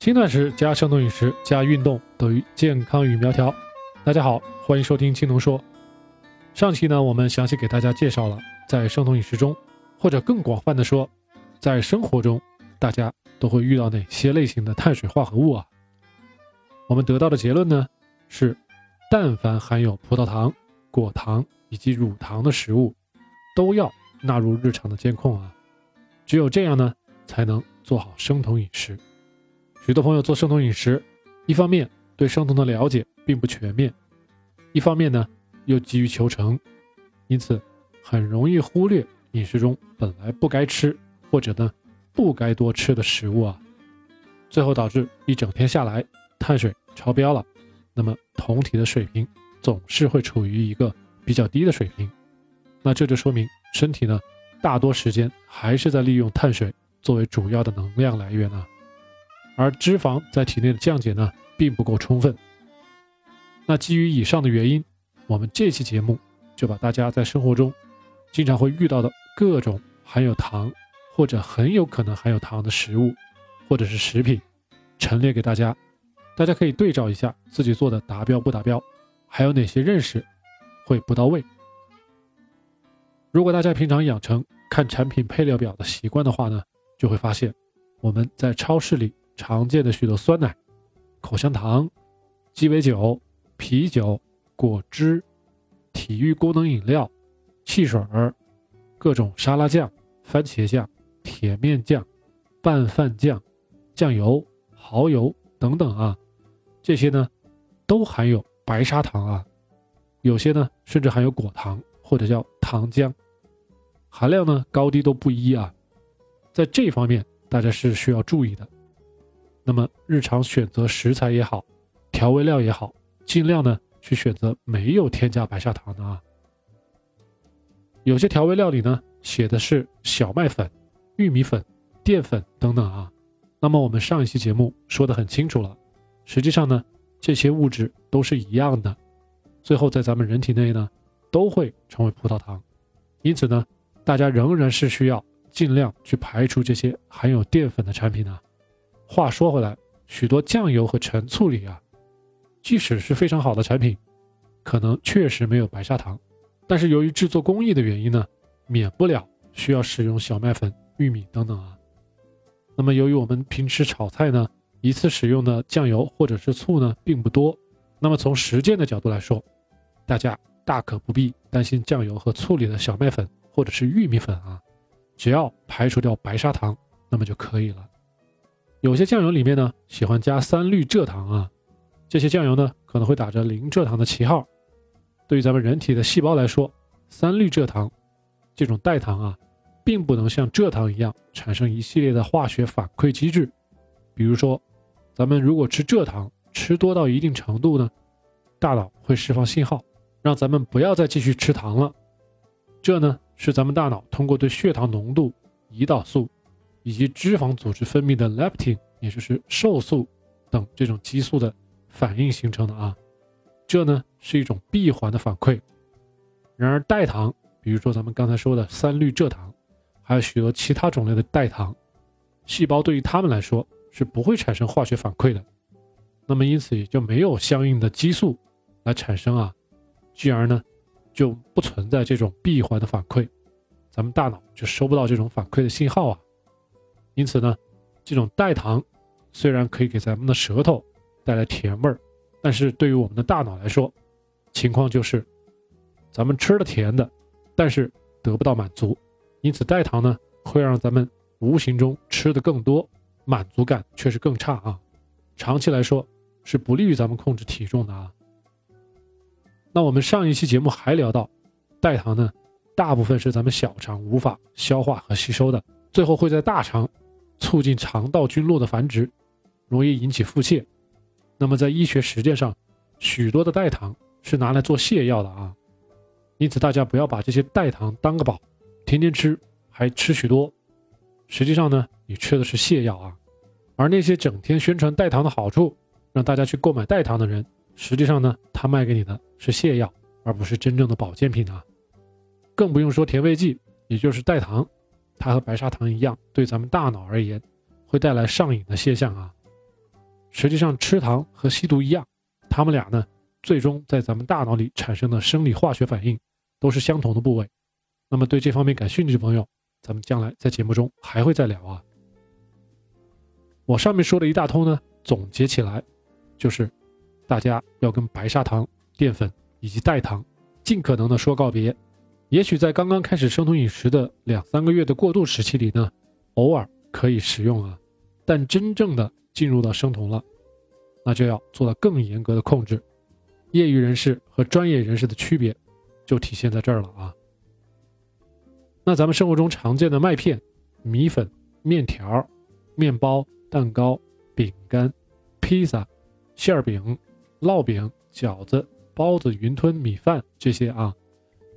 轻断食加生酮饮食加运动等于健康与苗条。大家好，欢迎收听青农说。上期呢，我们详细给大家介绍了在生酮饮食中，或者更广泛的说，在生活中大家都会遇到哪些类型的碳水化合物啊？我们得到的结论呢是，但凡含有葡萄糖、果糖以及乳糖的食物，都要纳入日常的监控啊。只有这样呢，才能做好生酮饮食。许多朋友做生酮饮食，一方面对生酮的了解并不全面，一方面呢又急于求成，因此很容易忽略饮食中本来不该吃或者呢不该多吃的食物啊，最后导致一整天下来碳水超标了，那么酮体的水平总是会处于一个比较低的水平，那这就说明身体呢大多时间还是在利用碳水作为主要的能量来源啊。而脂肪在体内的降解呢，并不够充分。那基于以上的原因，我们这期节目就把大家在生活中经常会遇到的各种含有糖或者很有可能含有糖的食物或者是食品陈列给大家，大家可以对照一下自己做的达标不达标，还有哪些认识会不到位。如果大家平常养成看产品配料表的习惯的话呢，就会发现我们在超市里。常见的许多酸奶、口香糖、鸡尾酒、啤酒、果汁、体育功能饮料、汽水儿、各种沙拉酱、番茄酱、甜面酱、拌饭酱、酱油、蚝油等等啊，这些呢都含有白砂糖啊，有些呢甚至含有果糖或者叫糖浆，含量呢高低都不一啊，在这方面大家是需要注意的。那么日常选择食材也好，调味料也好，尽量呢去选择没有添加白砂糖的啊。有些调味料里呢写的是小麦粉、玉米粉、淀粉等等啊。那么我们上一期节目说的很清楚了，实际上呢这些物质都是一样的，最后在咱们人体内呢都会成为葡萄糖。因此呢，大家仍然是需要尽量去排除这些含有淀粉的产品啊。话说回来，许多酱油和陈醋里啊，即使是非常好的产品，可能确实没有白砂糖，但是由于制作工艺的原因呢，免不了需要使用小麦粉、玉米等等啊。那么由于我们平时炒菜呢，一次使用的酱油或者是醋呢并不多，那么从实践的角度来说，大家大可不必担心酱油和醋里的小麦粉或者是玉米粉啊，只要排除掉白砂糖，那么就可以了。有些酱油里面呢喜欢加三氯蔗糖啊，这些酱油呢可能会打着零蔗糖的旗号。对于咱们人体的细胞来说，三氯蔗糖这种代糖啊，并不能像蔗糖一样产生一系列的化学反馈机制。比如说，咱们如果吃蔗糖吃多到一定程度呢，大脑会释放信号，让咱们不要再继续吃糖了。这呢是咱们大脑通过对血糖浓度、胰岛素。以及脂肪组织分泌的 leptin，也就是瘦素等这种激素的反应形成的啊，这呢是一种闭环的反馈。然而代糖，比如说咱们刚才说的三氯蔗糖，还有许多其他种类的代糖，细胞对于它们来说是不会产生化学反馈的，那么因此也就没有相应的激素来产生啊，继而呢就不存在这种闭环的反馈，咱们大脑就收不到这种反馈的信号啊。因此呢，这种代糖虽然可以给咱们的舌头带来甜味儿，但是对于我们的大脑来说，情况就是咱们吃了甜的，但是得不到满足。因此代糖呢会让咱们无形中吃的更多，满足感却是更差啊。长期来说是不利于咱们控制体重的啊。那我们上一期节目还聊到，代糖呢大部分是咱们小肠无法消化和吸收的，最后会在大肠。促进肠道菌落的繁殖，容易引起腹泻。那么在医学实践上，许多的代糖是拿来做泻药的啊。因此大家不要把这些代糖当个宝，天天吃还吃许多。实际上呢，你吃的是泻药啊。而那些整天宣传代糖的好处，让大家去购买代糖的人，实际上呢，他卖给你的是泻药，而不是真正的保健品啊。更不用说甜味剂，也就是代糖。它和白砂糖一样，对咱们大脑而言，会带来上瘾的现象啊。实际上吃糖和吸毒一样，它们俩呢，最终在咱们大脑里产生的生理化学反应都是相同的部位。那么对这方面感兴趣的朋友，咱们将来在节目中还会再聊啊。我上面说的一大通呢，总结起来就是，大家要跟白砂糖、淀粉以及代糖尽可能的说告别。也许在刚刚开始生酮饮食的两三个月的过渡时期里呢，偶尔可以食用啊，但真正的进入到生酮了，那就要做到更严格的控制。业余人士和专业人士的区别就体现在这儿了啊。那咱们生活中常见的麦片、米粉、面条、面包、蛋糕、饼干、披萨、馅饼、烙饼、饺子、包子、云吞、米饭这些啊。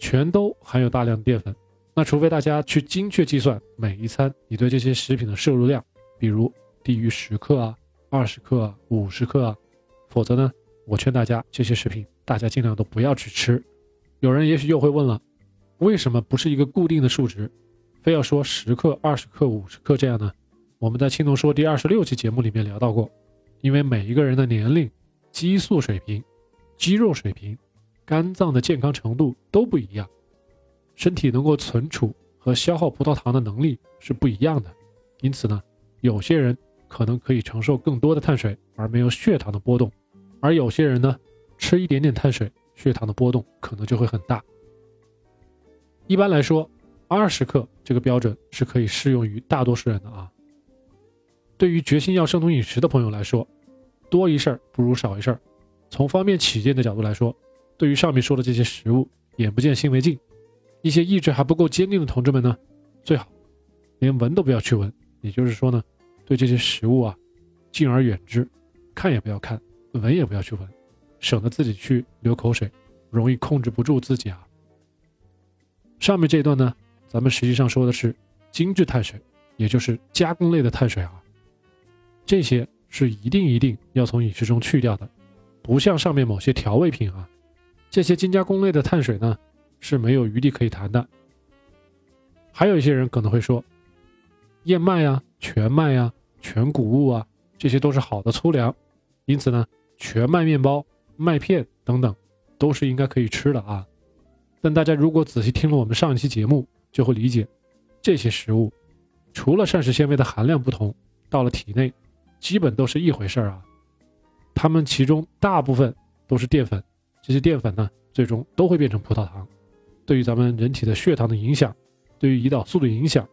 全都含有大量淀粉，那除非大家去精确计算每一餐你对这些食品的摄入量，比如低于十克啊、二十克啊、五十克啊，否则呢，我劝大家这些食品大家尽量都不要去吃。有人也许又会问了，为什么不是一个固定的数值，非要说十克、二十克、五十克这样呢？我们在青铜说第二十六期节目里面聊到过，因为每一个人的年龄、激素水平、肌肉水平。肝脏的健康程度都不一样，身体能够存储和消耗葡萄糖的能力是不一样的，因此呢，有些人可能可以承受更多的碳水而没有血糖的波动，而有些人呢，吃一点点碳水，血糖的波动可能就会很大。一般来说，二十克这个标准是可以适用于大多数人的啊。对于决心要生酮饮食的朋友来说，多一事儿不如少一事儿。从方便起见的角度来说。对于上面说的这些食物，眼不见心为净。一些意志还不够坚定的同志们呢，最好连闻都不要去闻。也就是说呢，对这些食物啊，敬而远之，看也不要看，闻也不要去闻，省得自己去流口水，容易控制不住自己啊。上面这一段呢，咱们实际上说的是精致碳水，也就是加工类的碳水啊，这些是一定一定要从饮食中去掉的，不像上面某些调味品啊。这些精加工类的碳水呢，是没有余地可以谈的。还有一些人可能会说，燕麦呀、全麦呀、全谷物啊，这些都是好的粗粮，因此呢，全麦面包、麦片等等，都是应该可以吃的啊。但大家如果仔细听了我们上一期节目，就会理解，这些食物除了膳食纤维的含量不同，到了体内，基本都是一回事儿啊。它们其中大部分都是淀粉。这些淀粉呢，最终都会变成葡萄糖，对于咱们人体的血糖的影响，对于胰岛素的影响，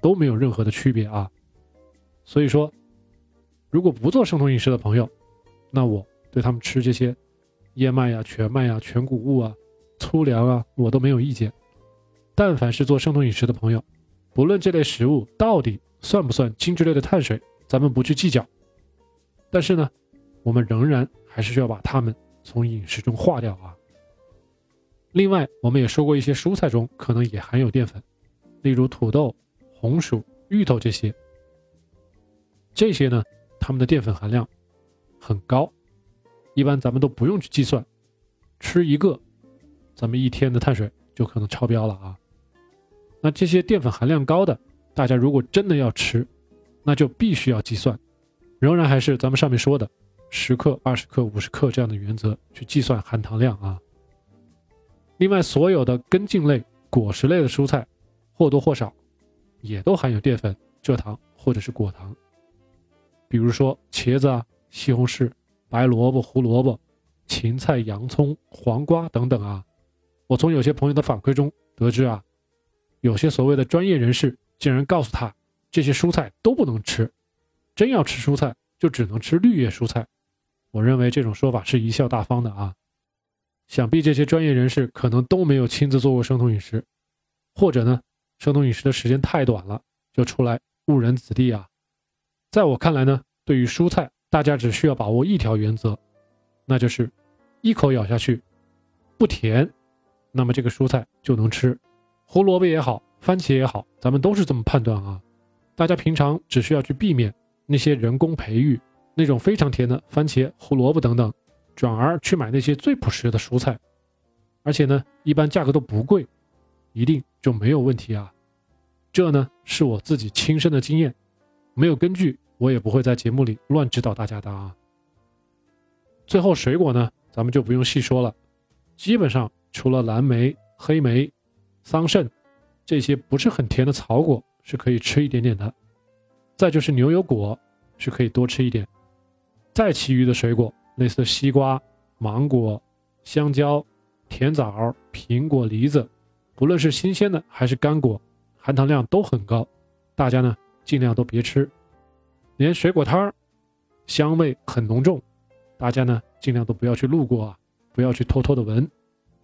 都没有任何的区别啊。所以说，如果不做生酮饮食的朋友，那我对他们吃这些燕麦呀、全麦呀、全谷物啊、粗粮啊，我都没有意见。但凡是做生酮饮食的朋友，不论这类食物到底算不算精致类的碳水，咱们不去计较。但是呢，我们仍然还是需要把它们。从饮食中化掉啊。另外，我们也说过一些蔬菜中可能也含有淀粉，例如土豆、红薯、芋头这些。这些呢，它们的淀粉含量很高，一般咱们都不用去计算，吃一个，咱们一天的碳水就可能超标了啊。那这些淀粉含量高的，大家如果真的要吃，那就必须要计算，仍然还是咱们上面说的。十克、二十克、五十克这样的原则去计算含糖量啊。另外，所有的根茎类、果实类的蔬菜，或多或少也都含有淀粉、蔗糖或者是果糖。比如说茄子啊、西红柿、白萝卜、胡萝卜、芹菜、洋葱、黄瓜等等啊。我从有些朋友的反馈中得知啊，有些所谓的专业人士竟然告诉他，这些蔬菜都不能吃，真要吃蔬菜就只能吃绿叶蔬菜。我认为这种说法是贻笑大方的啊，想必这些专业人士可能都没有亲自做过生酮饮食，或者呢，生酮饮食的时间太短了，就出来误人子弟啊。在我看来呢，对于蔬菜，大家只需要把握一条原则，那就是一口咬下去不甜，那么这个蔬菜就能吃。胡萝卜也好，番茄也好，咱们都是这么判断啊。大家平常只需要去避免那些人工培育。那种非常甜的番茄、胡萝卜等等，转而去买那些最朴实的蔬菜，而且呢，一般价格都不贵，一定就没有问题啊。这呢是我自己亲身的经验，没有根据，我也不会在节目里乱指导大家的啊。最后水果呢，咱们就不用细说了，基本上除了蓝莓、黑莓、桑葚这些不是很甜的草果是可以吃一点点的，再就是牛油果是可以多吃一点，再其余的水果，类似西瓜、芒果、香蕉、甜枣、苹果、梨子，不论是新鲜的还是干果，含糖量都很高，大家呢尽量都别吃，连水果摊儿，香味很浓重。大家呢，尽量都不要去路过啊，不要去偷偷的闻，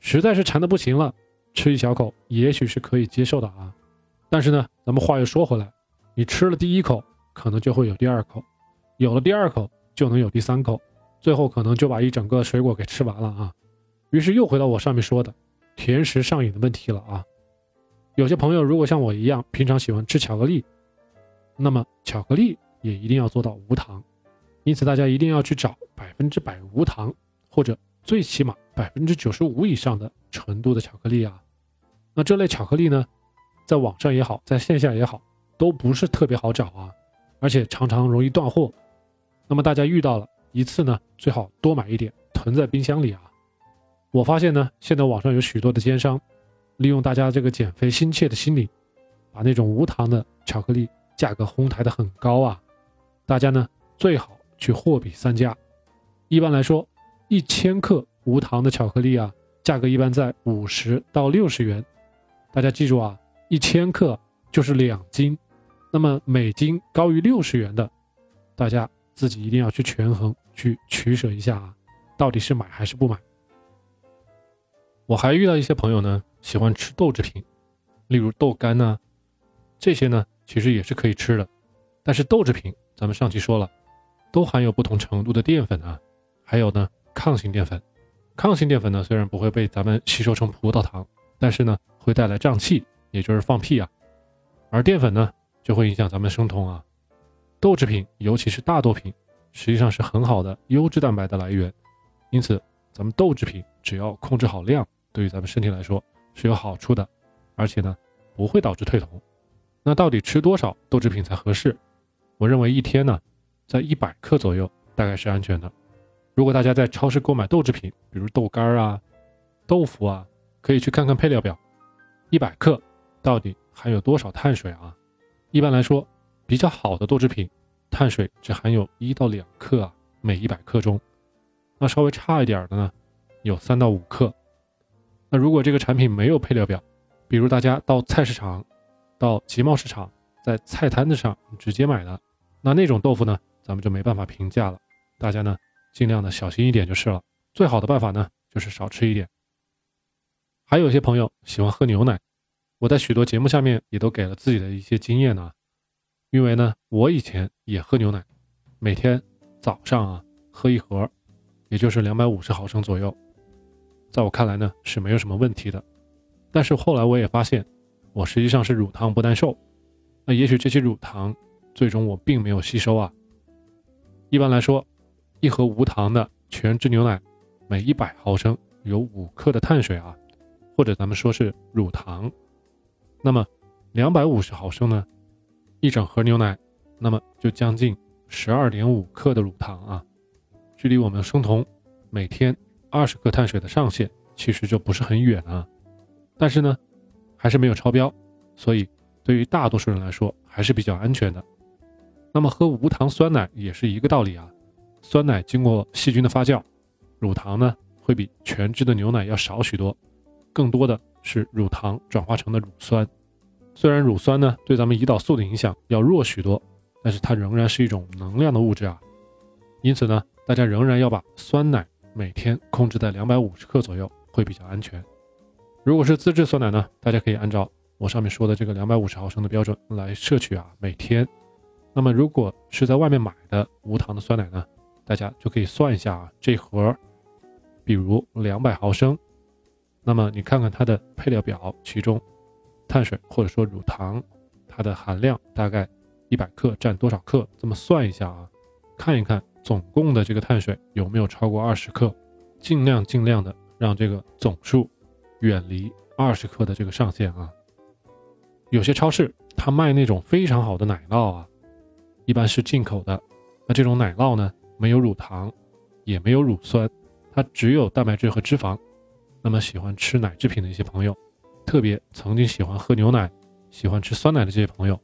实在是馋的不行了，吃一小口也许是可以接受的啊。但是呢，咱们话又说回来，你吃了第一口，可能就会有第二口，有了第二口就能有第三口，最后可能就把一整个水果给吃完了啊。于是又回到我上面说的甜食上瘾的问题了啊。有些朋友如果像我一样，平常喜欢吃巧克力，那么巧克力也一定要做到无糖。因此，大家一定要去找百分之百无糖，或者最起码百分之九十五以上的纯度的巧克力啊。那这类巧克力呢，在网上也好，在线下也好，都不是特别好找啊，而且常常容易断货。那么大家遇到了一次呢，最好多买一点，囤在冰箱里啊。我发现呢，现在网上有许多的奸商，利用大家这个减肥心切的心理，把那种无糖的巧克力价格哄抬的很高啊。大家呢，最好。去货比三家，一般来说，一千克无糖的巧克力啊，价格一般在五十到六十元。大家记住啊，一千克就是两斤，那么每斤高于六十元的，大家自己一定要去权衡，去取舍一下啊，到底是买还是不买。我还遇到一些朋友呢，喜欢吃豆制品，例如豆干呢，这些呢其实也是可以吃的，但是豆制品咱们上期说了。都含有不同程度的淀粉啊，还有呢，抗性淀粉。抗性淀粉呢，虽然不会被咱们吸收成葡萄糖，但是呢，会带来胀气，也就是放屁啊。而淀粉呢，就会影响咱们生酮啊。豆制品，尤其是大豆品，实际上是很好的优质蛋白的来源。因此，咱们豆制品只要控制好量，对于咱们身体来说是有好处的，而且呢，不会导致退酮。那到底吃多少豆制品才合适？我认为一天呢。在一百克左右，大概是安全的。如果大家在超市购买豆制品，比如豆干啊、豆腐啊，可以去看看配料表，一百克到底含有多少碳水啊？一般来说，比较好的豆制品，碳水只含有一到两克啊，每一百克中。那稍微差一点的呢，有三到五克。那如果这个产品没有配料表，比如大家到菜市场、到集贸市场，在菜摊子上直接买的，那那种豆腐呢？咱们就没办法评价了，大家呢尽量的小心一点就是了。最好的办法呢就是少吃一点。还有一些朋友喜欢喝牛奶，我在许多节目下面也都给了自己的一些经验呢。因为呢我以前也喝牛奶，每天早上啊喝一盒，也就是两百五十毫升左右，在我看来呢是没有什么问题的。但是后来我也发现，我实际上是乳糖不耐受，那也许这些乳糖最终我并没有吸收啊。一般来说，一盒无糖的全脂牛奶，每一百毫升有五克的碳水啊，或者咱们说是乳糖。那么两百五十毫升呢，一整盒牛奶，那么就将近十二点五克的乳糖啊，距离我们生酮每天二十克碳水的上限其实就不是很远啊。但是呢，还是没有超标，所以对于大多数人来说还是比较安全的。那么喝无糖酸奶也是一个道理啊，酸奶经过细菌的发酵，乳糖呢会比全脂的牛奶要少许多，更多的是乳糖转化成的乳酸。虽然乳酸呢对咱们胰岛素的影响要弱许多，但是它仍然是一种能量的物质啊。因此呢，大家仍然要把酸奶每天控制在两百五十克左右，会比较安全。如果是自制酸奶呢，大家可以按照我上面说的这个两百五十毫升的标准来摄取啊，每天。那么，如果是在外面买的无糖的酸奶呢，大家就可以算一下啊，这盒，比如两百毫升，那么你看看它的配料表，其中碳水或者说乳糖，它的含量大概一百克占多少克？这么算一下啊，看一看总共的这个碳水有没有超过二十克，尽量尽量的让这个总数远离二十克的这个上限啊。有些超市它卖那种非常好的奶酪啊。一般是进口的，那这种奶酪呢没有乳糖，也没有乳酸，它只有蛋白质和脂肪。那么喜欢吃奶制品的一些朋友，特别曾经喜欢喝牛奶、喜欢吃酸奶的这些朋友，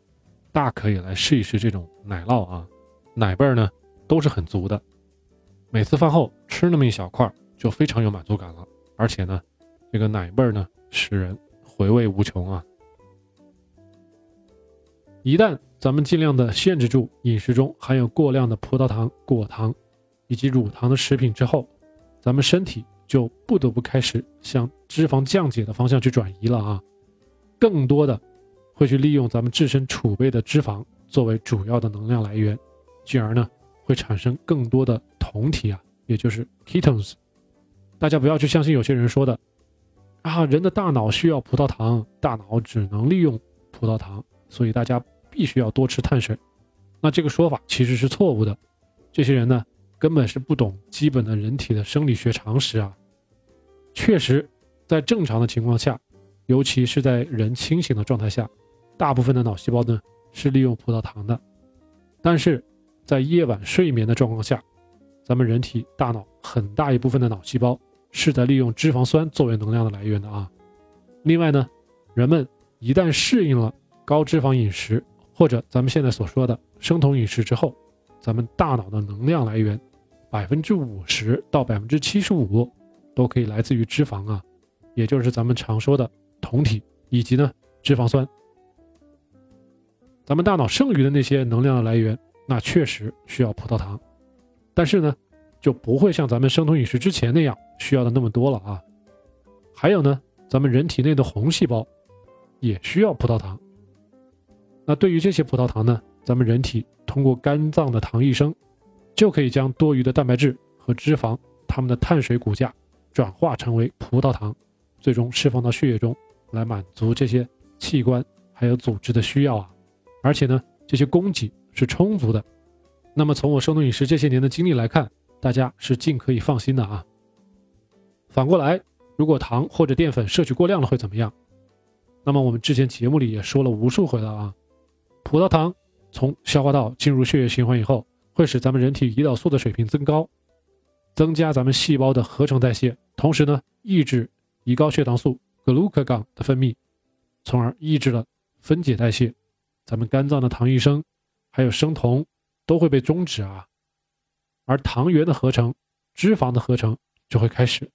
大可以来试一试这种奶酪啊，奶味儿呢都是很足的。每次饭后吃那么一小块，就非常有满足感了，而且呢，这个奶味儿呢使人回味无穷啊。一旦咱们尽量的限制住饮食中含有过量的葡萄糖、果糖以及乳糖的食品之后，咱们身体。就不得不开始向脂肪降解的方向去转移了啊，更多的会去利用咱们自身储备的脂肪作为主要的能量来源，进而呢会产生更多的酮体啊，也就是 ketones。大家不要去相信有些人说的啊，人的大脑需要葡萄糖，大脑只能利用葡萄糖，所以大家必须要多吃碳水。那这个说法其实是错误的，这些人呢。根本是不懂基本的人体的生理学常识啊！确实，在正常的情况下，尤其是在人清醒的状态下，大部分的脑细胞呢是利用葡萄糖的。但是，在夜晚睡眠的状况下，咱们人体大脑很大一部分的脑细胞是在利用脂肪酸作为能量的来源的啊。另外呢，人们一旦适应了高脂肪饮食，或者咱们现在所说的生酮饮食之后，咱们大脑的能量来源。百分之五十到百分之七十五都可以来自于脂肪啊，也就是咱们常说的酮体以及呢脂肪酸。咱们大脑剩余的那些能量的来源，那确实需要葡萄糖，但是呢就不会像咱们生酮饮食之前那样需要的那么多了啊。还有呢，咱们人体内的红细胞也需要葡萄糖。那对于这些葡萄糖呢，咱们人体通过肝脏的糖异生。就可以将多余的蛋白质和脂肪，它们的碳水骨架转化成为葡萄糖，最终释放到血液中来满足这些器官还有组织的需要啊！而且呢，这些供给是充足的。那么从我生酮饮食这些年的经历来看，大家是尽可以放心的啊。反过来，如果糖或者淀粉摄取过量了会怎么样？那么我们之前节目里也说了无数回了啊，葡萄糖从消化道进入血液循环以后。会使咱们人体胰岛素的水平增高，增加咱们细胞的合成代谢，同时呢，抑制胰高血糖素 glucagon 的分泌，从而抑制了分解代谢。咱们肝脏的糖异生，还有生酮都会被终止啊，而糖原的合成、脂肪的合成就会开始。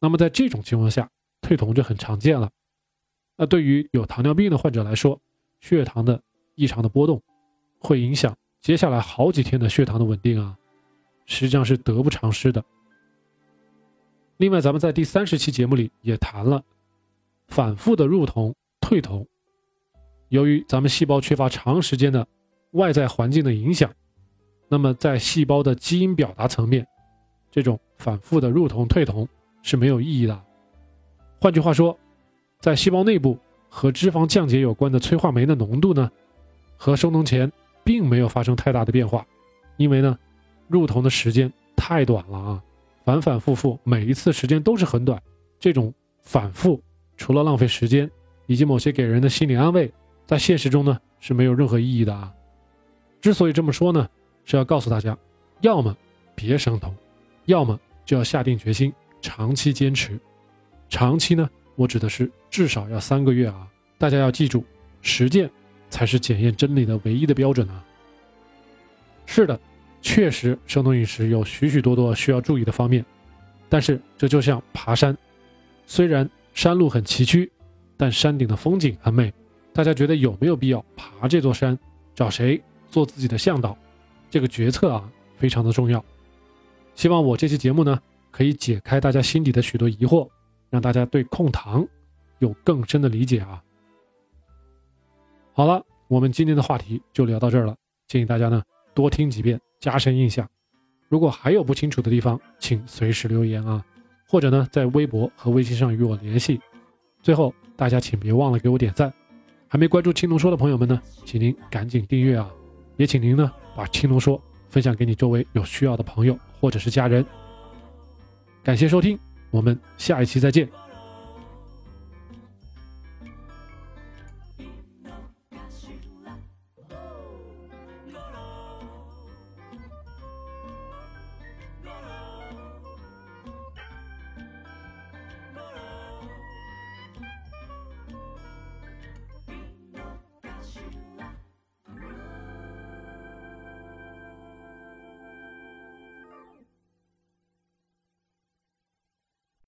那么在这种情况下，退酮就很常见了。那对于有糖尿病的患者来说，血糖的异常的波动会影响。接下来好几天的血糖的稳定啊，实际上是得不偿失的。另外，咱们在第三十期节目里也谈了，反复的入酮、退酮，由于咱们细胞缺乏长时间的外在环境的影响，那么在细胞的基因表达层面，这种反复的入酮、退酮是没有意义的。换句话说，在细胞内部和脂肪降解有关的催化酶的浓度呢，和收酮前。并没有发生太大的变化，因为呢，入酮的时间太短了啊，反反复复，每一次时间都是很短。这种反复除了浪费时间，以及某些给人的心理安慰，在现实中呢是没有任何意义的啊。之所以这么说呢，是要告诉大家，要么别生酮，要么就要下定决心长期坚持。长期呢，我指的是至少要三个月啊。大家要记住，实践。才是检验真理的唯一的标准啊！是的，确实，生酮饮食有许许多多需要注意的方面，但是这就像爬山，虽然山路很崎岖，但山顶的风景很美。大家觉得有没有必要爬这座山？找谁做自己的向导？这个决策啊，非常的重要。希望我这期节目呢，可以解开大家心底的许多疑惑，让大家对控糖有更深的理解啊！好了，我们今天的话题就聊到这儿了。建议大家呢多听几遍，加深印象。如果还有不清楚的地方，请随时留言啊，或者呢在微博和微信上与我联系。最后，大家请别忘了给我点赞。还没关注青龙说的朋友们呢，请您赶紧订阅啊！也请您呢把青龙说分享给你周围有需要的朋友或者是家人。感谢收听，我们下一期再见。